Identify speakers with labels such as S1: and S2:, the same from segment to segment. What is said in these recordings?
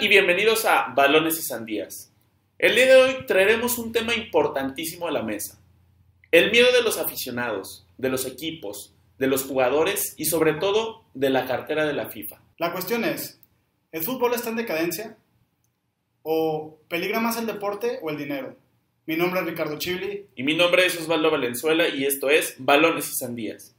S1: Y bienvenidos a Balones y Sandías. El día de hoy traeremos un tema importantísimo a la mesa. El miedo de los aficionados, de los equipos, de los jugadores y sobre todo de la cartera de la FIFA.
S2: La cuestión es, ¿el fútbol está en decadencia? ¿O peligra más el deporte o el dinero? Mi nombre es Ricardo Chibli.
S1: Y mi nombre es Osvaldo Valenzuela y esto es Balones y Sandías.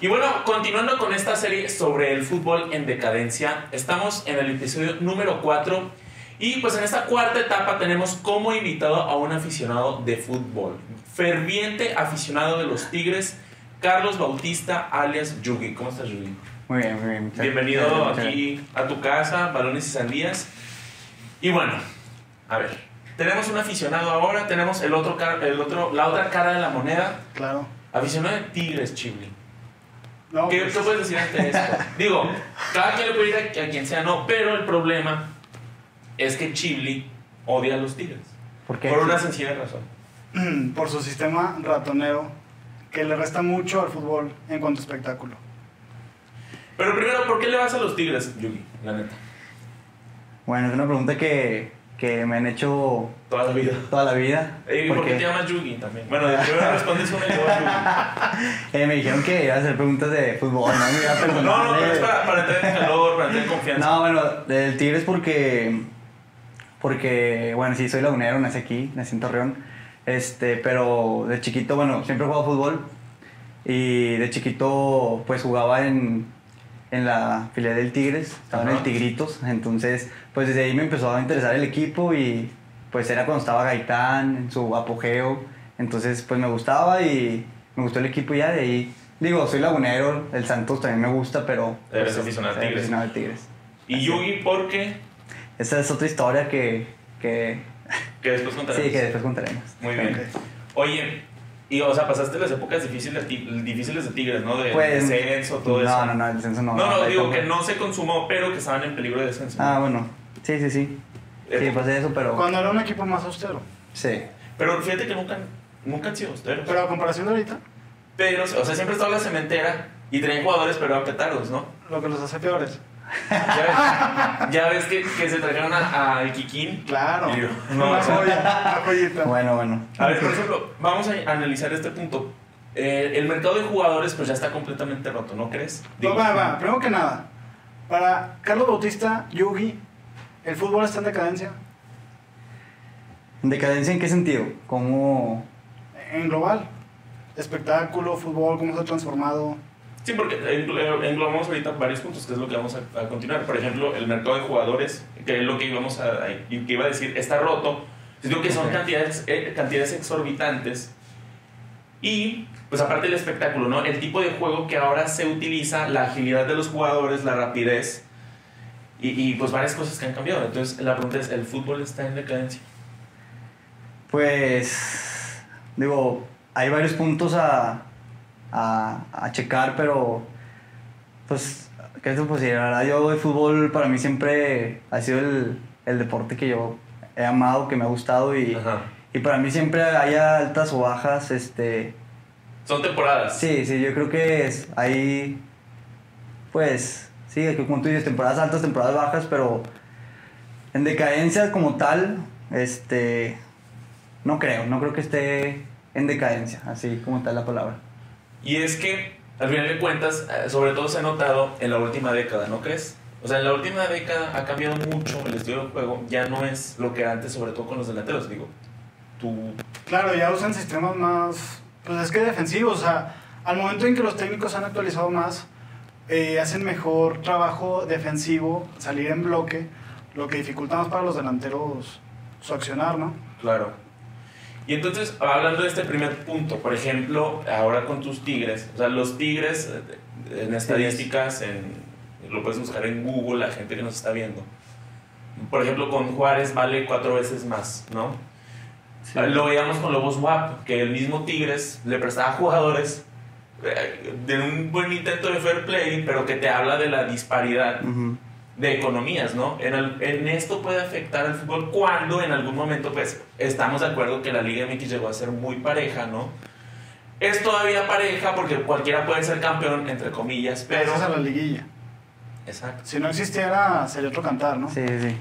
S1: Y bueno, continuando con esta serie sobre el fútbol en decadencia, estamos en el episodio número 4 y pues en esta cuarta etapa tenemos como invitado a un aficionado de fútbol, ferviente aficionado de los Tigres, Carlos Bautista alias Yugi. ¿Cómo estás, Yugi?
S3: Muy bien, muy bien. muchas
S1: Bienvenido aquí a tu casa, Balones y Sandías. Y bueno, a ver, tenemos un aficionado ahora, tenemos el otro, el otro, la otra cara de la moneda,
S2: Claro.
S1: aficionado de Tigres, Chibli.
S2: No,
S1: ¿Qué,
S2: pues,
S1: qué puedes decir ante esto? Digo, cada quien le puede ir a, a quien sea, no, pero el problema es que Chibli odia a los Tigres.
S3: ¿Por qué?
S1: Por una sencilla razón.
S2: por su sistema ratonero que le resta mucho al fútbol en cuanto a espectáculo.
S1: Pero primero, ¿por qué le vas a los Tigres, Yugi? La neta.
S3: Bueno, es una pregunta que, que me han hecho
S1: Toda la vida.
S3: toda la vida.
S1: ¿Y por qué
S3: porque,
S1: te llamas Yugi también? Bueno, primero respondes una y luego Yugi.
S3: eh, me dijeron que iba a hacer preguntas de fútbol, ¿no? Me iba a
S1: No, no, pero es para, para entrar en calor, para entrar en confianza.
S3: No, bueno, del Tigres porque. Porque, bueno, sí, soy lagunero, nací aquí, nací en Torreón. Este, pero de chiquito, bueno, siempre he jugado fútbol. Y de chiquito, pues jugaba en, en la filial del Tigres, estaba en
S1: Ajá.
S3: el Tigritos. Entonces, pues desde ahí me empezó a interesar el equipo y pues era cuando estaba Gaitán en su apogeo. Entonces, pues me gustaba y me gustó el equipo ya de ahí. Digo, soy lagunero, el Santos también me gusta, pero.
S1: Eres
S3: pues,
S1: aficionado al Tigres.
S3: aficionado Tigres.
S1: Y Yugi, ¿por qué?
S3: Esa es otra historia que, que
S1: Que después contaremos.
S3: sí, que después contaremos.
S1: Muy bien. Oye, y o sea, pasaste las épocas difíciles difíciles de Tigres, ¿no? De
S3: Pues,
S1: descenso, todo
S3: no,
S1: eso.
S3: No, no, el descenso no.
S1: No, no, digo
S3: como-
S1: que no se consumó, pero que estaban en peligro de descenso.
S3: Ah, bueno. Sí, sí, sí. Sí, pasé eso, pero.
S2: Cuando era un equipo más austero.
S3: Sí.
S1: Pero fíjate que nunca, nunca han sido austeros.
S2: Pero a comparación de ahorita,
S1: Pero, o sea, siempre estaba la cementera y tenían jugadores, pero eran petardos, ¿no?
S2: lo que los hace peores.
S1: Ya ves, ya ves que, que se trajeron a, a Iquiquín.
S2: Claro.
S1: Y yo, no,
S2: joya.
S3: Bueno, bueno.
S1: A ver, por ejemplo, vamos a analizar este punto. Eh, el mercado de jugadores pues ya está completamente roto, ¿no crees?
S2: Va, va, va. Primero que nada, para Carlos Bautista, Yugi, ¿el fútbol está en decadencia?
S3: ¿En decadencia en qué sentido? ¿Cómo.?
S2: En global. Espectáculo, fútbol, cómo se ha transformado.
S1: Sí, porque englo- englobamos ahorita varios puntos, que es lo que vamos a, a continuar. Por ejemplo, el mercado de jugadores, que es lo que íbamos a, a- que iba a decir, está roto. Digo que son cantidades, eh, cantidades exorbitantes. Y, pues aparte del espectáculo, ¿no? El tipo de juego que ahora se utiliza, la agilidad de los jugadores, la rapidez y, y, pues varias cosas que han cambiado. Entonces, la pregunta es, ¿el fútbol está en decadencia?
S3: Pues. Digo, hay varios puntos a. a, a checar, pero. Pues. ¿Qué te puedo decir? La verdad, yo el fútbol para mí siempre ha sido el, el deporte que yo he amado, que me ha gustado y. Y para mí siempre hay altas o bajas, este...
S1: Son temporadas.
S3: Sí, sí, yo creo que es, hay, pues, sí, como tú dices, temporadas altas, temporadas bajas, pero en decadencia como tal, este, no creo, no creo que esté en decadencia, así como tal la palabra.
S1: Y es que, al final de cuentas, eh, sobre todo se ha notado en la última década, ¿no crees? O sea, en la última década ha cambiado mucho el estilo de juego. Ya no es lo que antes, sobre todo con los delanteros. Digo, tú.
S2: Claro, ya usan sistemas más, pues es que defensivos, o sea, al momento en que los técnicos han actualizado más, eh, hacen mejor trabajo defensivo, salir en bloque, lo que dificulta más para los delanteros su accionar, ¿no?
S1: Claro. Y entonces, hablando de este primer punto, por ejemplo, ahora con tus Tigres, o sea, los Tigres, eh, en estadísticas, en, lo puedes buscar en Google, la gente que nos está viendo. Por ejemplo, con Juárez vale cuatro veces más, ¿no? Lo veíamos con Lobos WAP, que el mismo Tigres le prestaba jugadores eh, de un buen intento de fair play, pero que te habla de la disparidad
S3: Ujú.
S1: De economías, ¿no? En, el- en esto puede afectar al fútbol cuando en algún momento, pues, estamos de acuerdo que la Liga MX llegó a ser muy pareja, ¿no? Es todavía pareja porque cualquiera puede ser campeón, entre comillas, pero...
S2: Gracias a la liguilla.
S1: Exacto.
S2: Si no existiera, sería otro cantar, ¿no?
S3: Sí, sí.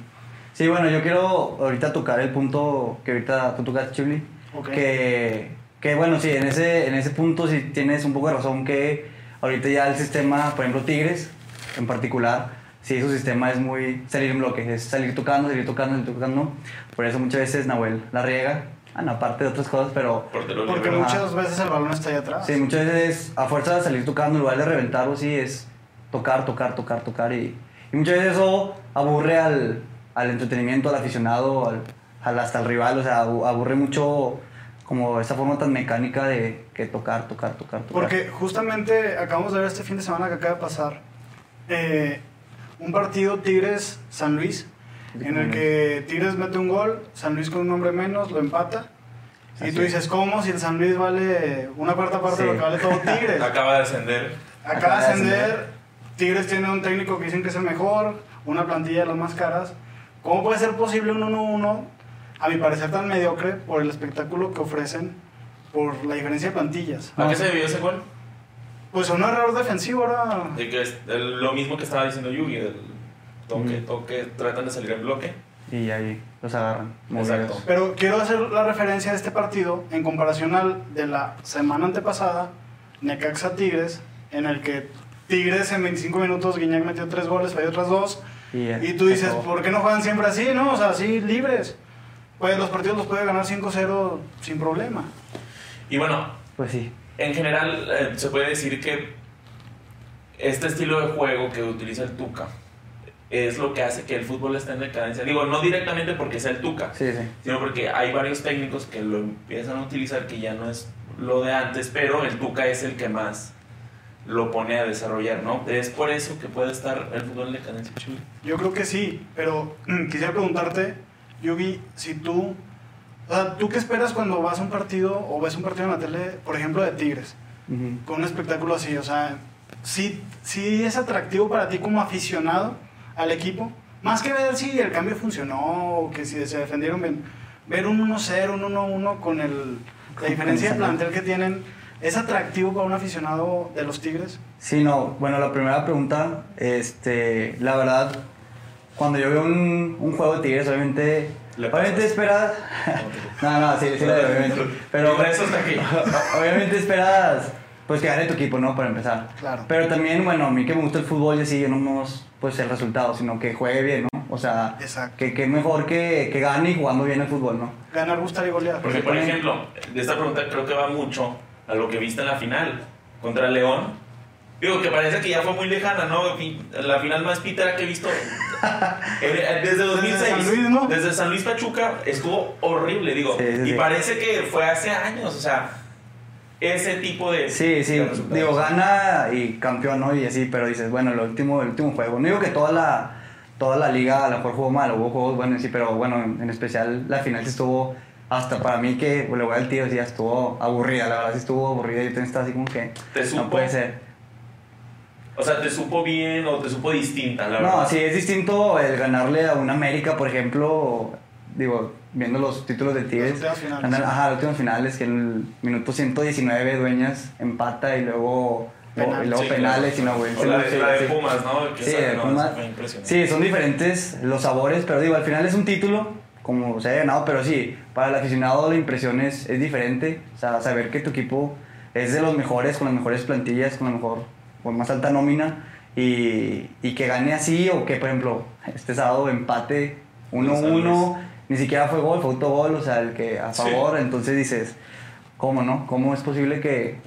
S3: Sí, bueno, yo quiero ahorita tocar el punto que ahorita tú tocaste, Chibli.
S2: Ok.
S3: Que, que bueno, sí, en ese, en ese punto sí tienes un poco de razón que ahorita ya el sistema, por ejemplo, Tigres en particular, sí, su sistema es muy salir en bloque, es salir tocando, salir tocando, salir tocando. Por eso muchas veces Nahuel la riega, bueno, aparte de otras cosas, pero
S2: Porque muchas veces el balón está ahí atrás.
S3: sí, muchas veces a fuerza de salir tocando, en lugar de reventarlo, sí, es tocar, tocar, tocar, tocar. Y, y muchas veces eso aburre al, al entretenimiento, al aficionado, al, al- hasta al rival, o sea, abu- aburre mucho como esa forma tan mecánica de que tocar, tocar, tocar, tocar.
S2: Porque justamente acabamos de ver este fin de semana que acaba de pasar eh, un partido Tigres-San Luis, en el que Tigres mete un gol, San Luis con un hombre menos lo empata. Y
S3: Así
S2: tú
S3: es.
S2: dices, ¿cómo? Si el San Luis vale una cuarta parte de lo
S3: Sí.
S2: que vale todo Tigres.
S1: Acaba de ascender.
S2: Acaba de ascender, Tigres tiene un técnico que dicen que es el mejor, una plantilla de las más caras. ¿Cómo puede ser posible un 1-1, a mi parecer tan mediocre, por el espectáculo que ofrecen, por la diferencia de plantillas?
S1: ¿A qué
S3: sí.
S1: se debió ese gol?
S2: Pues un error defensivo ahora.
S1: Que es el- lo mismo que estaba diciendo Yugi, el toque, toque, tratan de salir en bloque.
S3: Y ahí los agarran.
S1: Exacto.
S2: Pero quiero hacer la referencia de este partido en comparación al de la semana antepasada, Necaxa Tigres, en el que Tigres en 25 minutos, Guiñac metió 3 goles, falló otras 2.
S3: Y,
S2: Y tú dices. ¿por qué no juegan siempre así? No, o sea, así libres. Pues los partidos los puede ganar 5-0 sin problema.
S1: Y bueno,
S3: Pues sí.
S1: En general eh, se puede decir que este estilo de juego que utiliza el Tuca es lo que hace que el fútbol esté en decadencia. Digo, no directamente porque sea el Tuca,
S3: Sí, sí.
S1: sino porque hay varios técnicos que lo empiezan a utilizar que ya no es lo de antes, pero el Tuca es el que más lo pone a desarrollar, ¿no? Es por eso que puede estar el fútbol en decadencia, Chuy.
S2: Yo creo que sí, pero quisiera preguntarte, Yugi, si tú... O sea, ¿tú qué esperas cuando vas a un partido o ves un partido en la tele, por ejemplo, de Tigres? Con un espectáculo así, o sea, sí, sí es atractivo para ti como aficionado al equipo, más que ver si el cambio funcionó o que si se defendieron bien, ver un 1-0, un 1-1 con el, la diferencia de plantel que tienen, ¿es atractivo para un aficionado de los Tigres?
S3: Sí, no. Bueno, la primera pregunta, este, la verdad, cuando yo veo un, un juego de Tigres, obviamente, obviamente esperas, no, no, sí, sí, obviamente, pero
S1: Por eso está aquí.
S3: obviamente esperas, pues que gane tu equipo, ¿no? Para empezar.
S2: Claro.
S3: Pero también, bueno, a mí que me gusta el fútbol y así, no nomás, pues el resultado, sino que juegue bien, ¿no? O sea,
S2: Exacto.
S3: que, que mejor que, que gane y jugando bien el fútbol, ¿no?
S2: Ganar, gustar y golear.
S1: Porque, por ejemplo, de esta pregunta creo que va mucho a lo que viste en la final contra León. Digo, que parece que ya fue muy lejana, ¿no? La final más pítera que he visto desde 2006.
S2: San Luis, ¿no?
S1: Desde San Luis Pachuca estuvo horrible, digo.
S3: Sí, sí,
S1: y
S3: sí.
S1: parece que fue hace años, o sea, ese tipo de.
S3: Sí, sí,
S1: de
S3: digo, gana y campeón, ¿no? Y así, pero dices, bueno, el último, el último juego. No digo que toda la, toda la liga a lo mejor jugó mal, hubo juegos buenos, sí, pero bueno, en, en especial la final estuvo, hasta para mí que le voy al tío, sí, estuvo aburrida, la verdad sí estuvo aburrida. Yo también estaba así como que,
S1: ¿Te
S3: no puede ser.
S1: O sea, ¿te supo bien o te supo distinta, la
S3: No,
S1: verdad?
S3: sí, es distinto el ganarle a un América, por ejemplo, digo, viendo los títulos de Tigres.
S2: últimas finales.
S3: ganar- ajá, los últimos finales, que en el minuto 119 Dueñas empata y luego,
S2: Penal.
S3: y luego
S1: Sí,
S3: penales y no, güey. Sí,
S1: la,
S3: sí,
S1: la de. Pumas, ¿no? Que
S3: Sí, de
S1: no,
S3: Pumas. Sí, son diferentes los sabores, pero digo, al final es un título, como se haya ganado, pero sí, para el aficionado la impresión es, es diferente. O sea, saber que tu equipo es de los mejores, con las mejores plantillas, con la mejor, con más alta nómina, y, y que gane así, o que, por ejemplo, este sábado empate
S1: San Luis.
S3: 1-1, ni siquiera fue gol, fue autogol, o sea, el que a
S1: Sí.
S3: favor, entonces dices, ¿cómo no? ¿Cómo es posible que,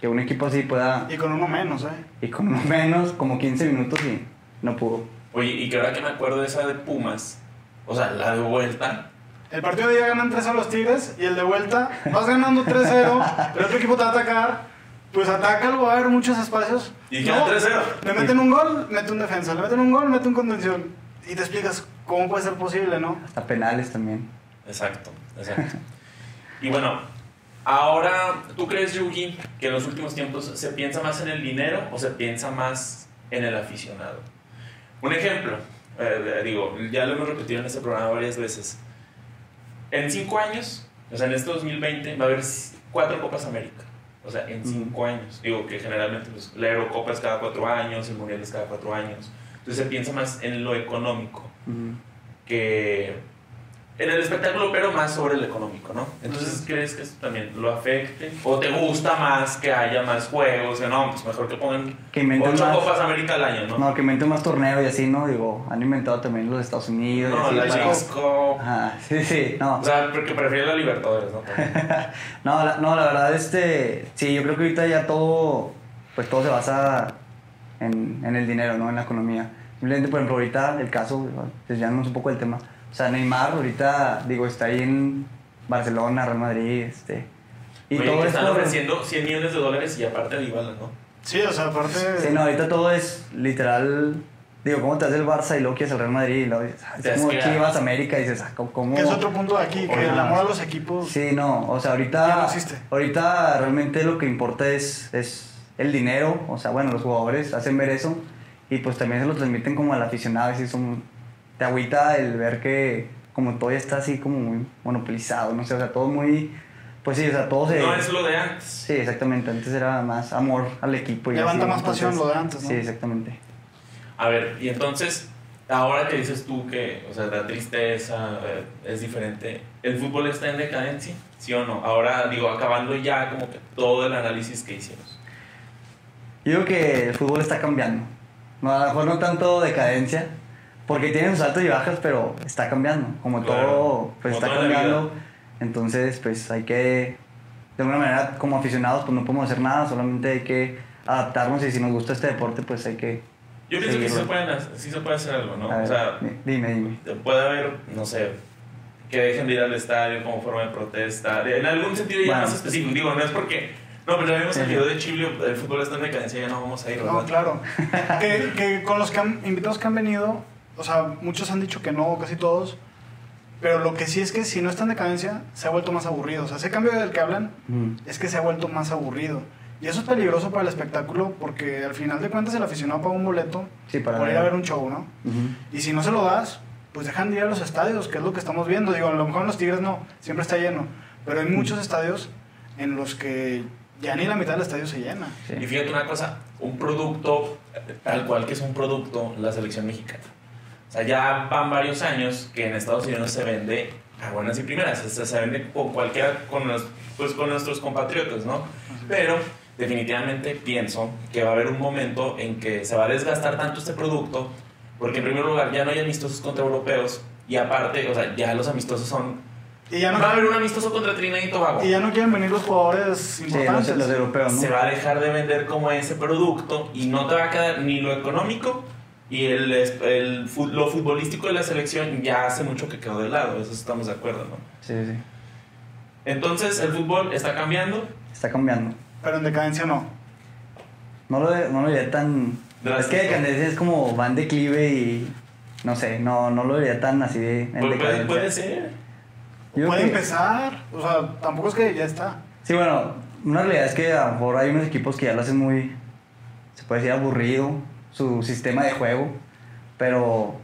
S3: que un equipo así pueda,
S2: Y con uno menos, ¿eh?
S3: y con uno menos, como 15 minutos y no pudo?
S1: Oye, y que ahora que me acuerdo de esa de Pumas, o sea, la de vuelta,
S2: El partido de día ganan 3 a los Tigres y el de vuelta vas ganando 3-0, el otro equipo te va a atacar, pues atácalo, va a haber muchos espacios.
S1: Y queda 3-0.
S2: Le meten un gol, mete un defensa, le meten un gol, mete un contención. Y te explicas cómo puede ser posible, ¿no?
S3: Hasta penales también.
S1: Exacto, exacto. y bueno, ahora, ¿tú crees, Yugi, que en los últimos tiempos se piensa más en el dinero o se piensa más en el aficionado? Un ejemplo, eh, digo, ya lo hemos repetido en este programa varias veces. En cinco años, o sea, en este 2020, va a haber cuatro Copas América. O sea, en cinco años. Digo que generalmente pues, la Eurocopa es cada cuatro años, el Mundial es cada cuatro años. Entonces se piensa más en lo económico que en el espectáculo, pero más sobre el económico, ¿no? Entonces, ¿crees que esto también lo afecte? ¿O te gusta más que haya más juegos? O no, pues mejor que pongan
S3: Que inventen
S1: ocho
S3: más-
S1: Copas América al año, ¿no?
S3: No, que inventen más torneos y así, ¿no? Digo, han inventado también los Estados Unidos. y
S1: No,
S3: así
S1: la Cup.
S3: Ajá, sí, sí, no.
S1: O sea, porque prefiero la Libertadores, ¿no?
S3: No, la, no, la verdad, este, sí, yo creo que ahorita ya todo, pues todo se basa en, en el dinero, ¿no? En la economía. Simplemente, por ejemplo, ahorita el caso, desviándonos un poco del tema, o sea, Neymar ahorita, digo, está ahí en Barcelona, Real Madrid, este, y
S1: Oye,
S3: todo
S1: que
S3: es
S1: están
S3: por-
S1: ofreciendo 100 millones de dólares y aparte a Dybala, ¿no?
S2: Sí, o sea, aparte.
S3: Sí, no, ahorita todo es literal, digo, ¿cómo te haces el Barça y luego quieres el Real Madrid? Y luego dices, ah, es como. Chivas, América, y dices, ah, ¿cómo?
S2: Que es otro punto de aquí, que el amor a los equipos.
S3: Sí, no, o sea,
S2: Ya
S3: ahorita,
S2: no
S3: ahorita realmente lo que importa es, es el dinero, o sea, bueno, los jugadores hacen ver eso y pues también se lo transmiten como al aficionado, y son, te agüita el ver que como todo ya está así como muy monopolizado, no sé, o sea, todo muy, pues sí, o sea, todo se...
S1: No es lo de antes.
S3: Sí, exactamente, antes era más amor al equipo. Y
S2: Levanta
S3: así,
S2: más pasión
S3: entonces-
S2: lo de antes, ¿no?
S3: Sí, exactamente.
S1: A ver, y entonces, ahora que dices tú que, o sea, da tristeza, es diferente, ¿el fútbol está en decadencia? ¿Sí o no? Ahora, digo, acabando ya como que todo el análisis que hicimos.
S3: Yo digo que el fútbol está cambiando. A lo mejor no tanto decadencia, porque tiene sus altos y bajas, pero está cambiando. Como
S1: Claro,
S3: todo, pues
S1: como
S3: está cambiando. Entonces, pues hay que, de alguna manera, como aficionados, pues no podemos hacer nada, solamente hay que adaptarnos y si nos gusta este deporte, pues hay que...
S1: Yo pienso que sí se, pueden hacer- sí se puede hacer algo, ¿no?
S3: A
S1: O
S3: ver,
S1: sea,
S3: di- dime, dime.
S1: puede haber, no sé, que dejen de ir al estadio como forma de protesta, en algún sentido ya
S3: Bueno.
S1: más específico, digo, no es porque, no, pero ya vimos el video de Chile, el fútbol está en decadencia, ya no vamos a ir, ¿verdad?
S2: No, claro. que, que con los que han- invitados que han venido, o sea, muchos han dicho que no, casi todos. Pero lo que sí es que si no está en decadencia, se ha vuelto más aburrido. O sea, ese cambio del que hablan
S3: Ujú.
S2: es que se ha vuelto más aburrido. Y eso es peligroso para el espectáculo porque al final de cuentas el aficionado paga un boleto
S3: Sí, para
S2: por ir a ver un show, ¿no? Y si no se lo das, pues dejan de ir a los estadios, que es lo que estamos viendo. Digo, a lo mejor en los Tigres no, siempre está lleno. Pero hay muchos estadios en los que ya ni la mitad del estadio se llena.
S3: Sí.
S1: Y fíjate una cosa, un producto, tal cual que es un producto, la selección mexicana. O sea, ya van varios años que en Estados Unidos se vende a buenas y primeras. O sea, se vende con cualquiera, con, los- pues, con nuestros compatriotas, ¿no? Pero definitivamente pienso que va a haber un momento en que se va a desgastar tanto este producto, porque en primer lugar ya no hay amistosos contra europeos, y aparte, o sea, ya los amistosos son...
S2: Y ya no,
S1: Va a haber un amistoso contra Trinidad y Tobago.
S2: y ya no quieren venir los jugadores
S3: Sí, los,
S2: importantes.
S3: los europeos, ¿no?
S1: se va a dejar de vender como ese producto y no te va a quedar ni lo económico y el, el lo futbolístico de la selección ya hace mucho que quedó de lado, eso estamos de acuerdo, ¿no?
S3: Sí, sí.
S1: Entonces el fútbol está cambiando.
S3: Está cambiando.
S2: Pero en decadencia no.
S3: No lo, no lo vería tan...
S1: Drástico.
S3: Es que decadencia es como va en declive y... No sé, no, no lo vería tan así de... En
S1: Pu- puede,
S3: decadencia.
S1: puede ser.
S3: Yo
S2: Puede
S3: que-
S2: empezar. O sea, tampoco es que ya está.
S3: Sí, bueno, una realidad es que a lo mejor hay unos equipos que ya lo hacen muy... Se puede decir aburrido, su sistema de juego, pero...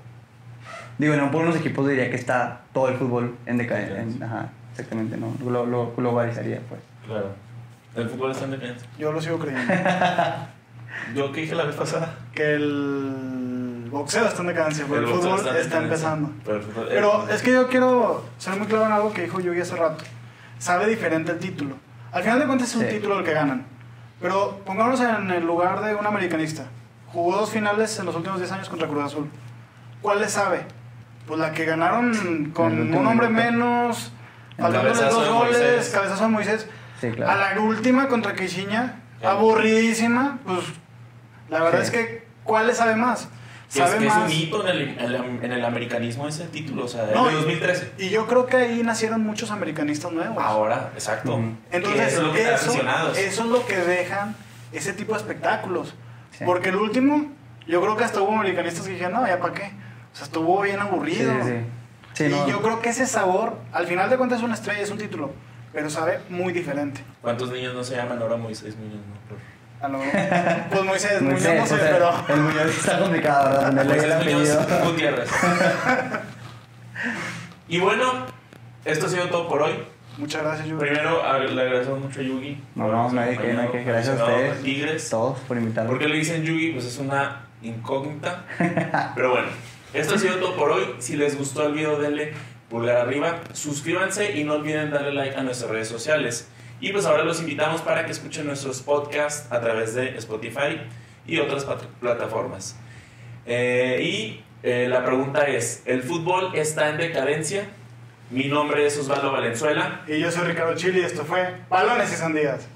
S3: Digo, no por unos equipos diría que está todo el fútbol en decadencia. en- ajá, exactamente, no. Lo, lo globalizaría, pues.
S1: Claro. El fútbol está en decadencia.
S2: Yo lo sigo creyendo.
S1: Yo que dije la vez pasada.
S2: que el boxeo está en decadencia, pero el, fútbol está, empezando.
S1: Pero, el fútbol-
S2: Pero es que yo quiero ser muy claro en algo que dijo Yugi hace rato. Sabe diferente el título. Al final de cuentas es un
S3: Sí.
S2: título el que ganan. Pero pongámonos en el lugar de un americanista. Jugó dos finales en los últimos 10 años contra Cruz Azul. ¿Cuál le sabe? Pues la que ganaron con un hombre
S3: minuto.
S2: menos,
S1: cabezazo
S2: dos goles,
S1: Moisés.
S2: cabezazo a Moisés.
S3: Sí, claro.
S2: A la última contra Quisiña,
S1: Ya.
S2: aburridísima, pues la verdad
S3: Sí.
S2: es que ¿cuál le sabe más?
S1: que es,
S2: Sabe
S1: que es
S2: más.
S1: un hito en el, en el- en el americanismo ese título, o sea,
S2: No,
S1: el de 2013.
S2: Y yo creo que ahí nacieron muchos americanistas nuevos.
S1: Ahora, exacto.
S2: Entonces,
S1: eso es lo que
S2: eso, eso es lo que dejan ese tipo de espectáculos.
S3: Sí.
S2: Porque el último, yo creo que hasta hubo americanistas que dijeron, no, ya para qué. O sea, estuvo bien aburrido.
S3: sí, sí. Sí,
S2: y
S3: no.
S2: yo creo que ese sabor, al final de cuentas es una estrella, es un título, pero sabe muy diferente.
S1: ¿Cuántos niños no se llaman ahora Moisés Muñoz? No? Por-
S2: A lo, pues Moisés, Muñoz
S3: Moisés,
S2: no sé,
S3: o sea,
S2: pero.
S3: El Muñoz está complicado, ¿verdad?
S1: Moisés
S3: el
S1: Muñoz. Gutiérrez. y bueno, esto ha sido todo por hoy.
S2: Muchas gracias, Yugi.
S1: Primero, le agradecemos mucho a Yugi.
S3: No, no, no hay que, no hay que. Gracias a ustedes.
S1: de Tigres.
S3: Todos por invitarme.
S1: ¿Por qué le dicen Yugi? Pues es una incógnita. Pero bueno, esto ha sido todo por hoy. Si les gustó el video, denle pulgar arriba, suscríbanse y no olviden darle like a nuestras redes sociales. Y pues ahora los invitamos para que escuchen nuestros podcasts a través de Spotify y otras plataformas. Eh, y eh, la pregunta es, ¿el fútbol está en decadencia? Mi nombre es Osvaldo Valenzuela.
S2: Y yo soy Ricardo Chili y esto fue Balones y Sandías.